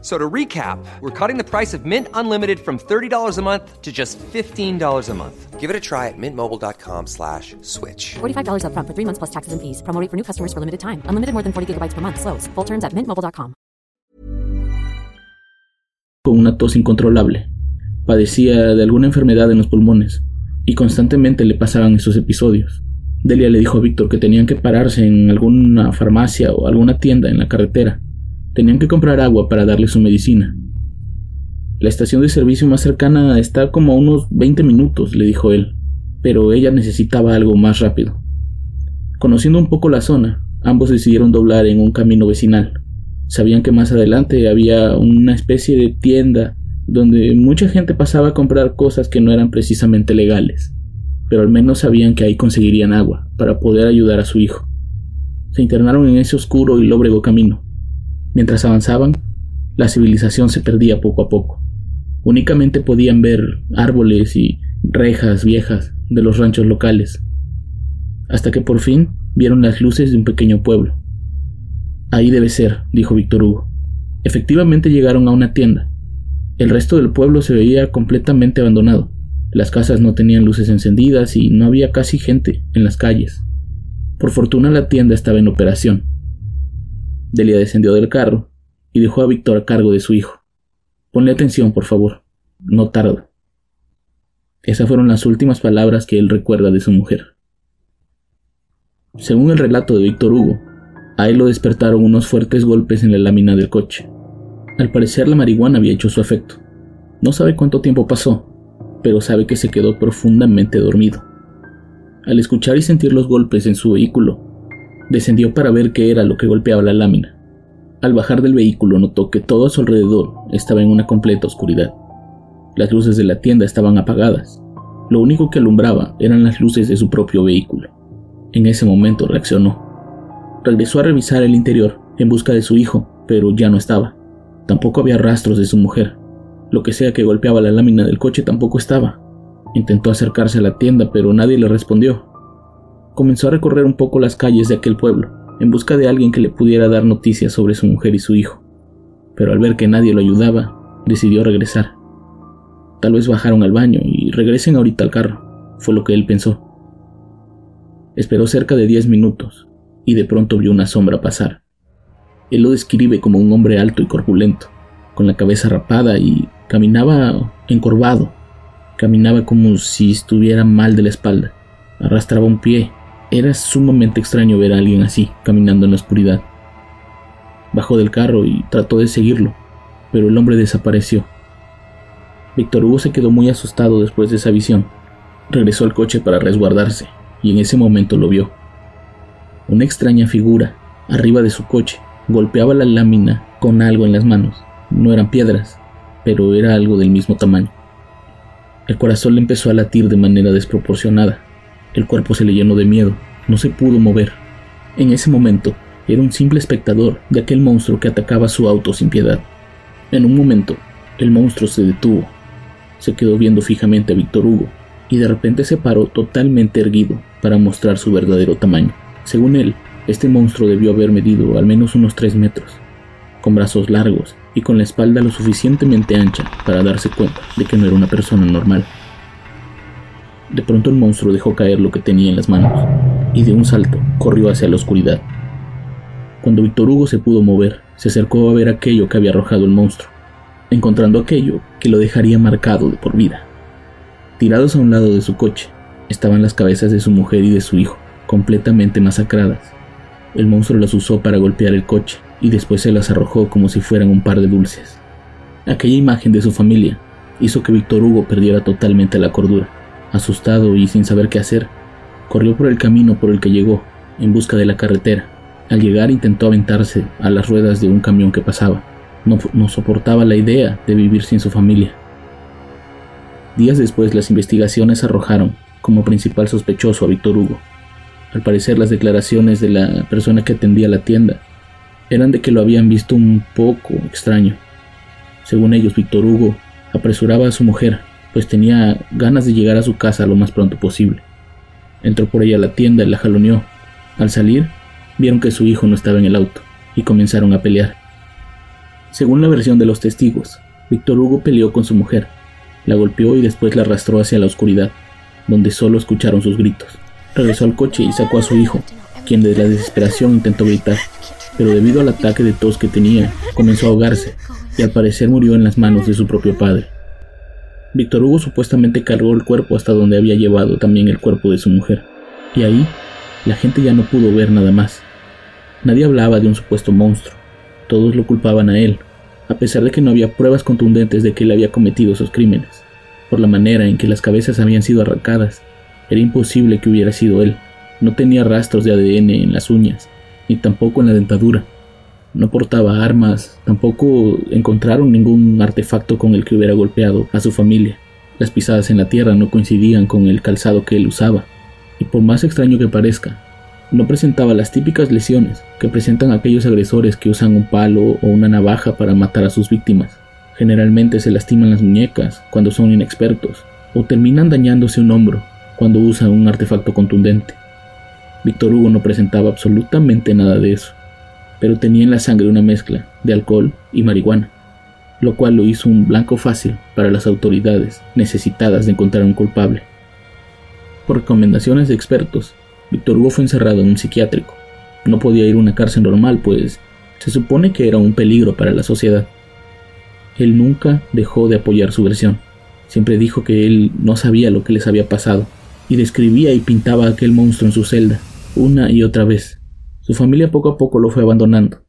So to recap, we're cutting the price of Mint Unlimited from $30 a month to just $15 a month. Give it a try at mintmobile.com slash switch. $45 upfront for three months plus taxes and fees. Promo rate for new customers for limited time. Unlimited more than 40 gigabytes per month. Slows. Full terms at mintmobile.com. Con una tos incontrolable. Padecía de alguna enfermedad en los pulmones y constantemente le pasaban esos episodios. Delia le dijo a Víctor que tenían que pararse en alguna farmacia o alguna tienda en la carretera Tenían que comprar agua para darle su medicina. La estación de servicio más cercana está como a unos 20 minutos, le dijo él, pero ella necesitaba algo más rápido. Conociendo un poco la zona, ambos decidieron doblar en un camino vecinal. Sabían que más adelante había una especie de tienda donde mucha gente pasaba a comprar cosas que no eran precisamente legales, pero al menos sabían que ahí conseguirían agua para poder ayudar a su hijo. Se internaron en ese oscuro y lóbrego camino. Mientras avanzaban, la civilización se perdía poco a poco. Únicamente podían ver árboles y rejas viejas de los ranchos locales, hasta que por fin vieron las luces de un pequeño pueblo. Ahí debe ser, dijo Víctor Hugo. Efectivamente llegaron a una tienda. El resto del pueblo se veía completamente abandonado. Las casas no tenían luces encendidas y no había casi gente en las calles. Por fortuna la tienda estaba en operación Delia descendió del carro y dejó a Víctor a cargo de su hijo. Ponle atención, por favor. No tarda. Esas fueron las últimas palabras que él recuerda de su mujer. Según el relato de Víctor Hugo, a él lo despertaron unos fuertes golpes en la lámina del coche. Al parecer la marihuana había hecho su efecto. No sabe cuánto tiempo pasó, pero sabe que se quedó profundamente dormido. Al escuchar y sentir los golpes en su vehículo, Descendió para ver qué era lo que golpeaba la lámina. Al bajar del vehículo notó que todo a su alrededor estaba en una completa oscuridad. Las luces de la tienda estaban apagadas. Lo único que alumbraba eran las luces de su propio vehículo. En ese momento reaccionó. Regresó a revisar el interior en busca de su hijo, pero ya no estaba. Tampoco había rastros de su mujer. Lo que sea que golpeaba la lámina del coche tampoco estaba. Intentó acercarse a la tienda, pero nadie le respondió comenzó a recorrer un poco las calles de aquel pueblo, en busca de alguien que le pudiera dar noticias sobre su mujer y su hijo. Pero al ver que nadie lo ayudaba, decidió regresar. Tal vez bajaron al baño y regresen ahorita al carro, fue lo que él pensó. Esperó cerca de diez minutos y de pronto vio una sombra pasar. Él lo describe como un hombre alto y corpulento, con la cabeza rapada y caminaba encorvado. Caminaba como si estuviera mal de la espalda. Arrastraba un pie era sumamente extraño ver a alguien así, caminando en la oscuridad. Bajó del carro y trató de seguirlo, pero el hombre desapareció. Víctor Hugo se quedó muy asustado después de esa visión. Regresó al coche para resguardarse, y en ese momento lo vio. Una extraña figura, arriba de su coche, golpeaba la lámina con algo en las manos. No eran piedras, pero era algo del mismo tamaño. El corazón le empezó a latir de manera desproporcionada. El cuerpo se le llenó de miedo, no se pudo mover. En ese momento, era un simple espectador de aquel monstruo que atacaba su auto sin piedad. En un momento, el monstruo se detuvo, se quedó viendo fijamente a Víctor Hugo y de repente se paró totalmente erguido para mostrar su verdadero tamaño. Según él, este monstruo debió haber medido al menos unos 3 metros, con brazos largos y con la espalda lo suficientemente ancha para darse cuenta de que no era una persona normal. De pronto el monstruo dejó caer lo que tenía en las manos y de un salto corrió hacia la oscuridad. Cuando Víctor Hugo se pudo mover, se acercó a ver aquello que había arrojado el monstruo, encontrando aquello que lo dejaría marcado de por vida. Tirados a un lado de su coche estaban las cabezas de su mujer y de su hijo, completamente masacradas. El monstruo las usó para golpear el coche y después se las arrojó como si fueran un par de dulces. Aquella imagen de su familia hizo que Víctor Hugo perdiera totalmente la cordura. Asustado y sin saber qué hacer, corrió por el camino por el que llegó, en busca de la carretera. Al llegar intentó aventarse a las ruedas de un camión que pasaba. No, soportaba la idea de vivir sin su familia. Días después las investigaciones arrojaron como principal sospechoso a Víctor Hugo. Al parecer las declaraciones de la persona que atendía la tienda eran de que lo habían visto un poco extraño. Según ellos, Víctor Hugo apresuraba a su mujer, pues tenía ganas de llegar a su casa lo más pronto posible. Entró por ella a la tienda y la jaloneó. Al salir, vieron que su hijo no estaba en el auto y comenzaron a pelear. Según la versión de los testigos, Víctor Hugo peleó con su mujer, la golpeó y después la arrastró hacia la oscuridad, donde solo escucharon sus gritos. Regresó al coche y sacó a su hijo, quien de la desesperación intentó gritar, pero debido al ataque de tos que tenía, comenzó a ahogarse y al parecer murió en las manos de su propio padre. Víctor Hugo supuestamente cargó el cuerpo hasta donde había llevado también el cuerpo de su mujer, y ahí la gente ya no pudo ver nada más. Nadie hablaba de un supuesto monstruo, todos lo culpaban a él, a pesar de que no había pruebas contundentes de que él había cometido esos crímenes. Por la manera en que las cabezas habían sido arrancadas, era imposible que hubiera sido él. No tenía rastros de ADN en las uñas, ni tampoco en la dentadura. No portaba armas, tampoco encontraron ningún artefacto con el que hubiera golpeado a su familia. Las pisadas en la tierra no coincidían con el calzado que él usaba. Y por más extraño que parezca, no presentaba las típicas lesiones que presentan aquellos agresores que usan un palo o una navaja para matar a sus víctimas. Generalmente se lastiman las muñecas cuando son inexpertos o terminan dañándose un hombro cuando usan un artefacto contundente. Víctor Hugo no presentaba absolutamente nada de eso, pero tenía en la sangre una mezcla de alcohol y marihuana, lo cual lo hizo un blanco fácil para las autoridades necesitadas de encontrar un culpable. Por recomendaciones de expertos, Víctor Hugo fue encerrado en un psiquiátrico. No podía ir a una cárcel normal, pues se supone que era un peligro para la sociedad. Él nunca dejó de apoyar su versión. Siempre dijo que él no sabía lo que les había pasado y describía y pintaba a aquel monstruo en su celda, una y otra vez. Su familia poco a poco lo fue abandonando.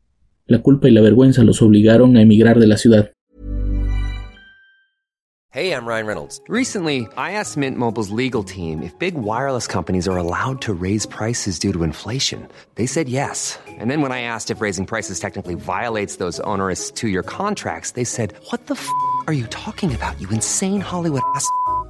La culpa y la vergüenza los obligaron a emigrar de la ciudad. Hey, I'm Ryan Reynolds. Recently, I asked Mint Mobile's legal team if big wireless companies are allowed to raise prices due to inflation. They said yes. And then when I asked if raising prices technically violates those onerous two year contracts, they said, What the f are you talking about, you insane Hollywood ass?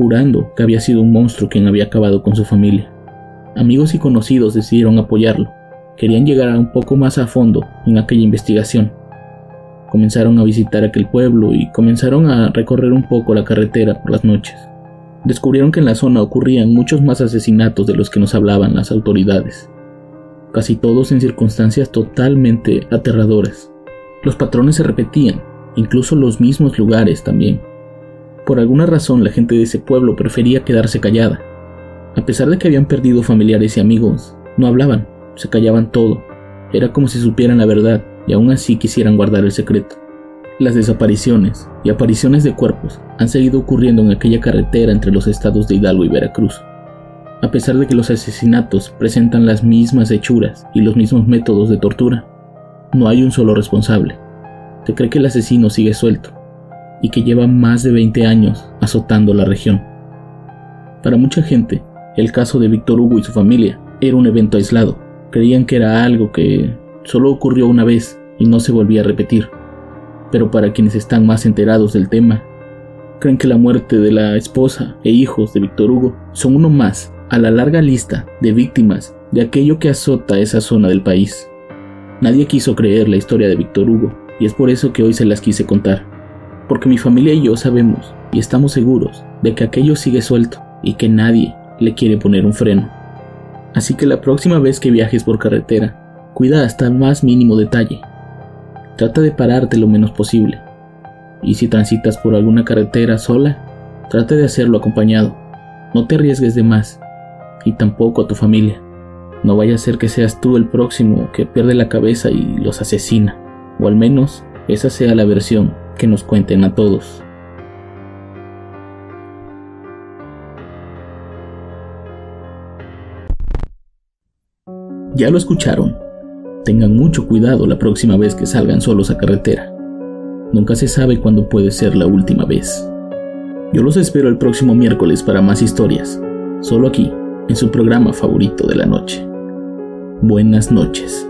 jurando que había sido un monstruo quien había acabado con su familia. Amigos y conocidos decidieron apoyarlo. Querían llegar un poco más a fondo en aquella investigación. Comenzaron a visitar aquel pueblo y comenzaron a recorrer un poco la carretera por las noches. Descubrieron que en la zona ocurrían muchos más asesinatos de los que nos hablaban las autoridades, casi todos en circunstancias totalmente aterradoras. Los patrones se repetían, incluso los mismos lugares también. Por alguna razón la gente de ese pueblo prefería quedarse callada. A pesar de que habían perdido familiares y amigos, no hablaban, se callaban todo. Era como si supieran la verdad y aún así quisieran guardar el secreto. Las desapariciones y apariciones de cuerpos han seguido ocurriendo en aquella carretera entre los estados de Hidalgo y Veracruz. A pesar de que los asesinatos presentan las mismas hechuras y los mismos métodos de tortura, no hay un solo responsable. Se cree que el asesino sigue suelto y que lleva más de 20 años azotando la región. Para mucha gente, el caso de Víctor Hugo y su familia era un evento aislado. Creían que era algo que solo ocurrió una vez y no se volvía a repetir. Pero para quienes están más enterados del tema, creen que la muerte de la esposa e hijos de Víctor Hugo son uno más a la larga lista de víctimas de aquello que azota esa zona del país. Nadie quiso creer la historia de Víctor Hugo y es por eso que hoy se las quise contar. Porque mi familia y yo sabemos y estamos seguros de que aquello sigue suelto y que nadie le quiere poner un freno. Así que la próxima vez que viajes por carretera, cuida hasta el más mínimo detalle. Trata de pararte lo menos posible. Y si transitas por alguna carretera sola, trata de hacerlo acompañado. No te arriesgues de más. y tampoco a tu familia. No vaya a ser que seas tú el próximo que pierde la cabeza y los asesina, o al menos esa sea la versión que nos cuenten a todos. Ya lo escucharon. Tengan mucho cuidado la próxima vez que salgan solos a carretera. Nunca se sabe cuándo puede ser la última vez. Yo los espero el próximo miércoles para más historias, solo aquí, en su programa favorito de la noche. Buenas noches.